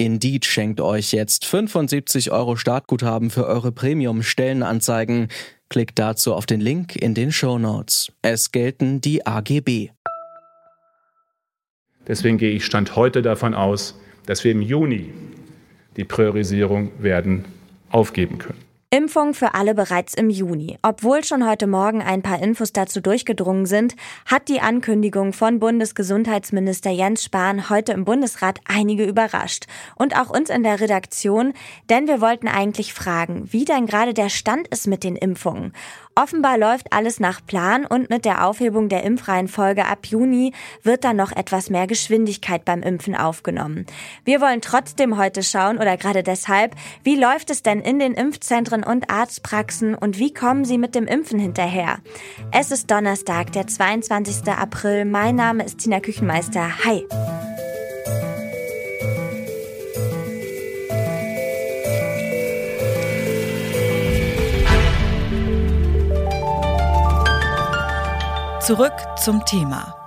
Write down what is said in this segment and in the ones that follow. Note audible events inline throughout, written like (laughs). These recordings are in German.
Indeed schenkt euch jetzt 75 Euro Startguthaben für eure Premium-Stellenanzeigen. Klickt dazu auf den Link in den Show Notes. Es gelten die AGB. Deswegen gehe ich Stand heute davon aus, dass wir im Juni die Priorisierung werden aufgeben können. Impfung für alle bereits im Juni. Obwohl schon heute Morgen ein paar Infos dazu durchgedrungen sind, hat die Ankündigung von Bundesgesundheitsminister Jens Spahn heute im Bundesrat einige überrascht. Und auch uns in der Redaktion, denn wir wollten eigentlich fragen, wie denn gerade der Stand ist mit den Impfungen. Offenbar läuft alles nach Plan und mit der Aufhebung der Impfreihenfolge ab Juni wird dann noch etwas mehr Geschwindigkeit beim Impfen aufgenommen. Wir wollen trotzdem heute schauen oder gerade deshalb, wie läuft es denn in den Impfzentren und Arztpraxen und wie kommen sie mit dem Impfen hinterher? Es ist Donnerstag, der 22. April. Mein Name ist Tina Küchenmeister. Hi. Zurück zum Thema.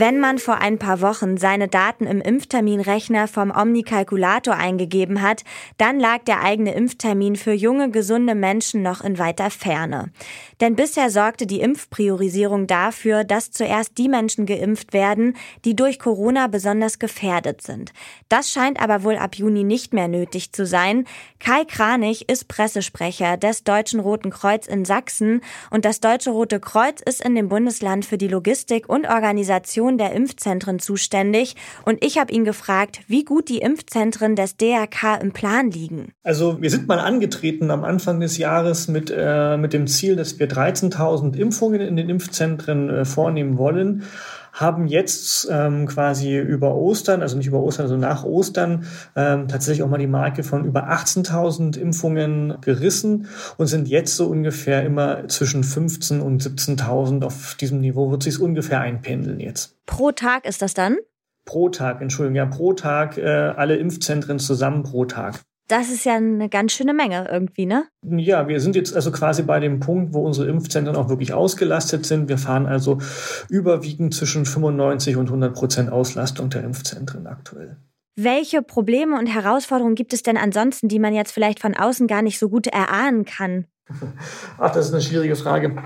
Wenn man vor ein paar Wochen seine Daten im Impfterminrechner vom Omnikalkulator eingegeben hat, dann lag der eigene Impftermin für junge, gesunde Menschen noch in weiter Ferne. Denn bisher sorgte die Impfpriorisierung dafür, dass zuerst die Menschen geimpft werden, die durch Corona besonders gefährdet sind. Das scheint aber wohl ab Juni nicht mehr nötig zu sein. Kai Kranich ist Pressesprecher des Deutschen Roten Kreuz in Sachsen und das Deutsche Rote Kreuz ist in dem Bundesland für die Logistik und Organisation Organisation der Impfzentren zuständig und ich habe ihn gefragt, wie gut die Impfzentren des DRK im Plan liegen. Also wir sind mal angetreten am Anfang des Jahres mit, äh, mit dem Ziel, dass wir 13.000 Impfungen in den Impfzentren äh, vornehmen wollen haben jetzt ähm, quasi über Ostern, also nicht über Ostern, also nach Ostern, ähm, tatsächlich auch mal die Marke von über 18.000 Impfungen gerissen und sind jetzt so ungefähr immer zwischen 15.000 und 17.000. Auf diesem Niveau wird sich ungefähr einpendeln jetzt. Pro Tag ist das dann? Pro Tag, Entschuldigung, ja, pro Tag äh, alle Impfzentren zusammen pro Tag. Das ist ja eine ganz schöne Menge irgendwie, ne? Ja, wir sind jetzt also quasi bei dem Punkt, wo unsere Impfzentren auch wirklich ausgelastet sind. Wir fahren also überwiegend zwischen 95 und 100 Prozent Auslastung der Impfzentren aktuell. Welche Probleme und Herausforderungen gibt es denn ansonsten, die man jetzt vielleicht von außen gar nicht so gut erahnen kann? (laughs) Ach, das ist eine schwierige Frage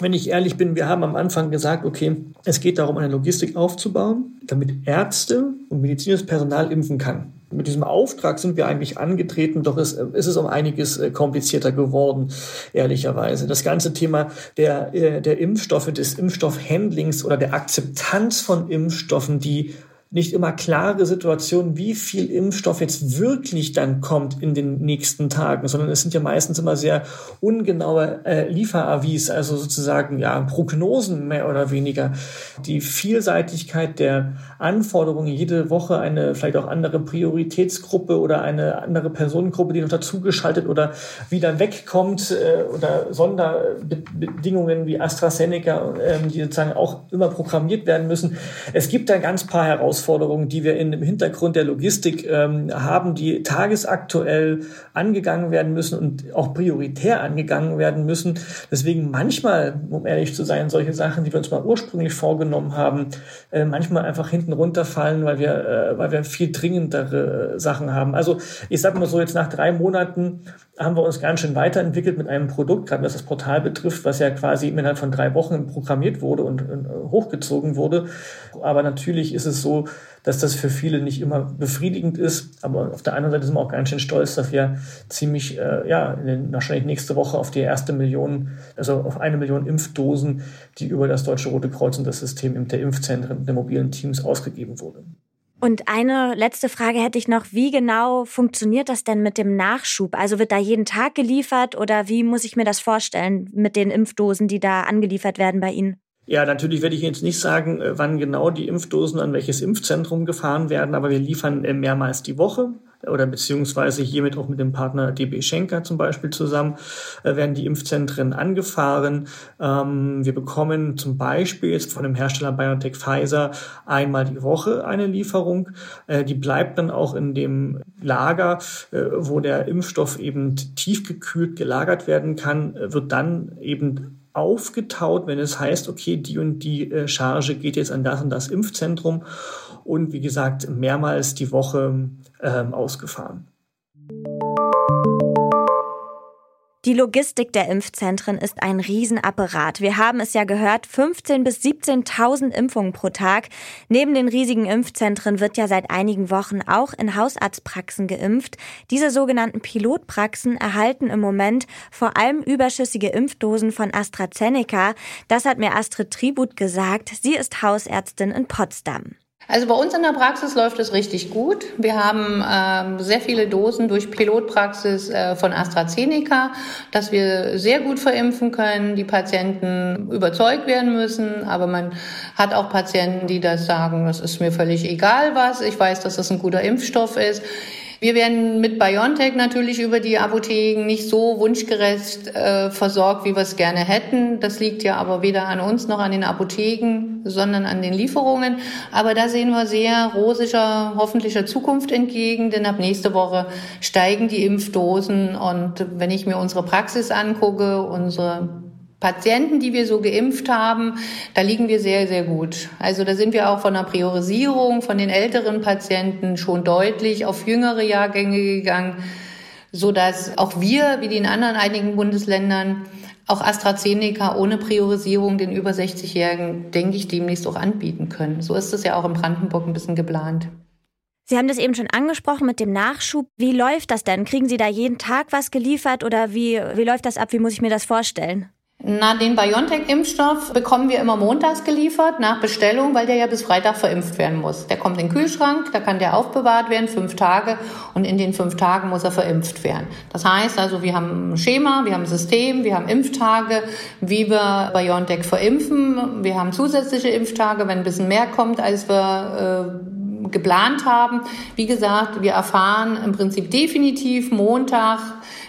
wenn ich ehrlich bin, wir haben am Anfang gesagt, okay, es geht darum, eine Logistik aufzubauen, damit Ärzte und medizinisches Personal impfen kann. Mit diesem Auftrag sind wir eigentlich angetreten, doch es, es ist um einiges äh, komplizierter geworden, ehrlicherweise. Das ganze Thema der, äh, der Impfstoffe, des Impfstoffhandlings oder der Akzeptanz von Impfstoffen, die nicht immer klare Situation, wie viel Impfstoff jetzt wirklich dann kommt in den nächsten Tagen, sondern es sind ja meistens immer sehr ungenaue äh, Lieferavis, also sozusagen ja Prognosen mehr oder weniger. Die Vielseitigkeit der Anforderungen, jede Woche eine vielleicht auch andere Prioritätsgruppe oder eine andere Personengruppe, die noch dazugeschaltet oder wieder wegkommt äh, oder Sonderbedingungen wie AstraZeneca, äh, die sozusagen auch immer programmiert werden müssen. Es gibt da ganz paar Herausforderungen Herausforderungen, die wir in dem Hintergrund der Logistik ähm, haben, die tagesaktuell angegangen werden müssen und auch prioritär angegangen werden müssen. Deswegen manchmal, um ehrlich zu sein, solche Sachen, die wir uns mal ursprünglich vorgenommen haben, äh, manchmal einfach hinten runterfallen, weil wir, äh, weil wir viel dringendere Sachen haben. Also ich sage mal so, jetzt nach drei Monaten haben wir uns ganz schön weiterentwickelt mit einem Produkt, gerade was das Portal betrifft, was ja quasi innerhalb von drei Wochen programmiert wurde und, und hochgezogen wurde. Aber natürlich ist es so, dass das für viele nicht immer befriedigend ist. Aber auf der anderen Seite sind wir auch ganz schön stolz, dass wir ziemlich, äh, ja, den, wahrscheinlich nächste Woche auf die erste Million, also auf eine Million Impfdosen, die über das Deutsche Rote Kreuz und das System der Impfzentren der mobilen Teams ausgegeben wurde. Und eine letzte Frage hätte ich noch. Wie genau funktioniert das denn mit dem Nachschub? Also wird da jeden Tag geliefert oder wie muss ich mir das vorstellen mit den Impfdosen, die da angeliefert werden bei Ihnen? Ja, natürlich werde ich jetzt nicht sagen, äh, wann genau die Impfdosen an welches Impfzentrum gefahren werden, aber wir liefern äh, mehrmals die Woche oder beziehungsweise hiermit auch mit dem Partner DB Schenker zum Beispiel zusammen, äh, werden die Impfzentren angefahren. Ähm, wir bekommen zum Beispiel jetzt von dem Hersteller BioNTech Pfizer einmal die Woche eine Lieferung. Äh, die bleibt dann auch in dem Lager, äh, wo der Impfstoff eben tiefgekühlt gelagert werden kann, äh, wird dann eben aufgetaut, wenn es heißt, okay, die und die äh, Charge geht jetzt an das und das Impfzentrum und wie gesagt mehrmals die Woche ähm, ausgefahren. Die Logistik der Impfzentren ist ein Riesenapparat. Wir haben es ja gehört, 15.000 bis 17.000 Impfungen pro Tag. Neben den riesigen Impfzentren wird ja seit einigen Wochen auch in Hausarztpraxen geimpft. Diese sogenannten Pilotpraxen erhalten im Moment vor allem überschüssige Impfdosen von AstraZeneca. Das hat mir Astrid Tribut gesagt. Sie ist Hausärztin in Potsdam. Also bei uns in der Praxis läuft es richtig gut. Wir haben ähm, sehr viele Dosen durch Pilotpraxis äh, von AstraZeneca, dass wir sehr gut verimpfen können, die Patienten überzeugt werden müssen. Aber man hat auch Patienten, die das sagen, das ist mir völlig egal was. Ich weiß, dass das ein guter Impfstoff ist. Wir werden mit BioNTech natürlich über die Apotheken nicht so wunschgerecht äh, versorgt, wie wir es gerne hätten. Das liegt ja aber weder an uns noch an den Apotheken, sondern an den Lieferungen. Aber da sehen wir sehr rosiger, hoffentlicher Zukunft entgegen, denn ab nächste Woche steigen die Impfdosen. Und wenn ich mir unsere Praxis angucke, unsere Patienten, die wir so geimpft haben, da liegen wir sehr, sehr gut. Also da sind wir auch von der Priorisierung von den älteren Patienten schon deutlich auf jüngere Jahrgänge gegangen, so dass auch wir, wie die in anderen einigen Bundesländern, auch AstraZeneca ohne Priorisierung den über 60-Jährigen, denke ich, demnächst auch anbieten können. So ist es ja auch in Brandenburg ein bisschen geplant. Sie haben das eben schon angesprochen mit dem Nachschub. Wie läuft das denn? Kriegen Sie da jeden Tag was geliefert oder wie, wie läuft das ab? Wie muss ich mir das vorstellen? Na, den BioNTech-Impfstoff bekommen wir immer montags geliefert nach Bestellung, weil der ja bis Freitag verimpft werden muss. Der kommt in den Kühlschrank, da kann der aufbewahrt werden, fünf Tage, und in den fünf Tagen muss er verimpft werden. Das heißt also, wir haben ein Schema, wir haben ein System, wir haben Impftage, wie wir BioNTech verimpfen. Wir haben zusätzliche Impftage, wenn ein bisschen mehr kommt, als wir äh, geplant haben. Wie gesagt, wir erfahren im Prinzip definitiv Montag,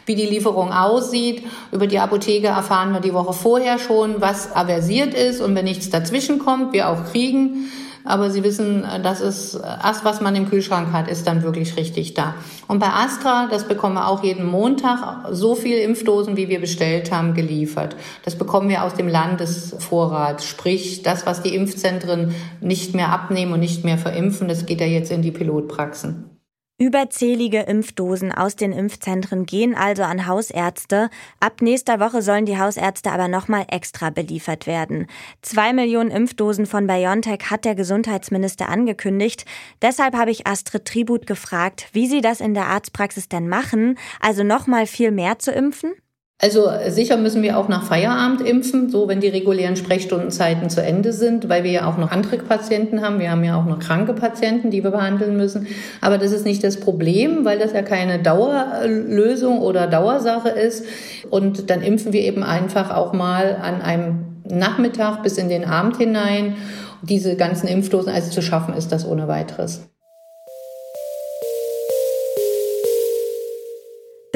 wie die Lieferung aussieht. Über die Apotheke erfahren wir die Woche vorher schon, was aversiert ist und wenn nichts dazwischen kommt, wir auch kriegen. Aber Sie wissen, das ist das, was man im Kühlschrank hat, ist dann wirklich richtig da. Und bei Astra, das bekommen wir auch jeden Montag, so viel Impfdosen, wie wir bestellt haben, geliefert. Das bekommen wir aus dem Landesvorrat. Sprich, das, was die Impfzentren nicht mehr abnehmen und nicht mehr verimpfen, das geht ja jetzt in die Pilotpraxen. Überzählige Impfdosen aus den Impfzentren gehen also an Hausärzte. Ab nächster Woche sollen die Hausärzte aber nochmal extra beliefert werden. Zwei Millionen Impfdosen von BioNTech hat der Gesundheitsminister angekündigt. Deshalb habe ich Astrid Tribut gefragt, wie sie das in der Arztpraxis denn machen, also nochmal viel mehr zu impfen? Also sicher müssen wir auch nach Feierabend impfen, so wenn die regulären Sprechstundenzeiten zu Ende sind, weil wir ja auch noch andere Patienten haben. Wir haben ja auch noch kranke Patienten, die wir behandeln müssen. Aber das ist nicht das Problem, weil das ja keine Dauerlösung oder Dauersache ist. Und dann impfen wir eben einfach auch mal an einem Nachmittag bis in den Abend hinein. Diese ganzen Impfdosen also zu schaffen, ist das ohne weiteres.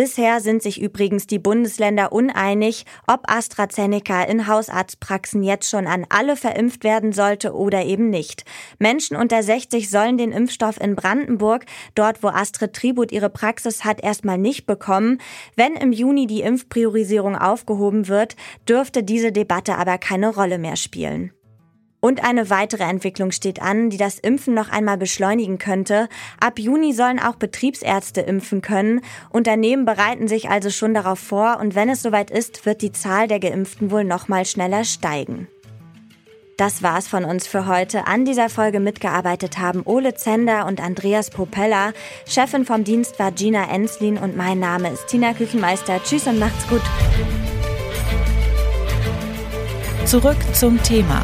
Bisher sind sich übrigens die Bundesländer uneinig, ob AstraZeneca in Hausarztpraxen jetzt schon an alle verimpft werden sollte oder eben nicht. Menschen unter 60 sollen den Impfstoff in Brandenburg, dort wo Astrid Tribut ihre Praxis hat, erstmal nicht bekommen. Wenn im Juni die Impfpriorisierung aufgehoben wird, dürfte diese Debatte aber keine Rolle mehr spielen. Und eine weitere Entwicklung steht an, die das Impfen noch einmal beschleunigen könnte. Ab Juni sollen auch Betriebsärzte impfen können. Unternehmen bereiten sich also schon darauf vor und wenn es soweit ist, wird die Zahl der Geimpften wohl noch mal schneller steigen. Das war's von uns für heute. An dieser Folge mitgearbeitet haben Ole Zender und Andreas Popella. Chefin vom Dienst war Gina Enslin und mein Name ist Tina Küchenmeister. Tschüss und macht's gut. Zurück zum Thema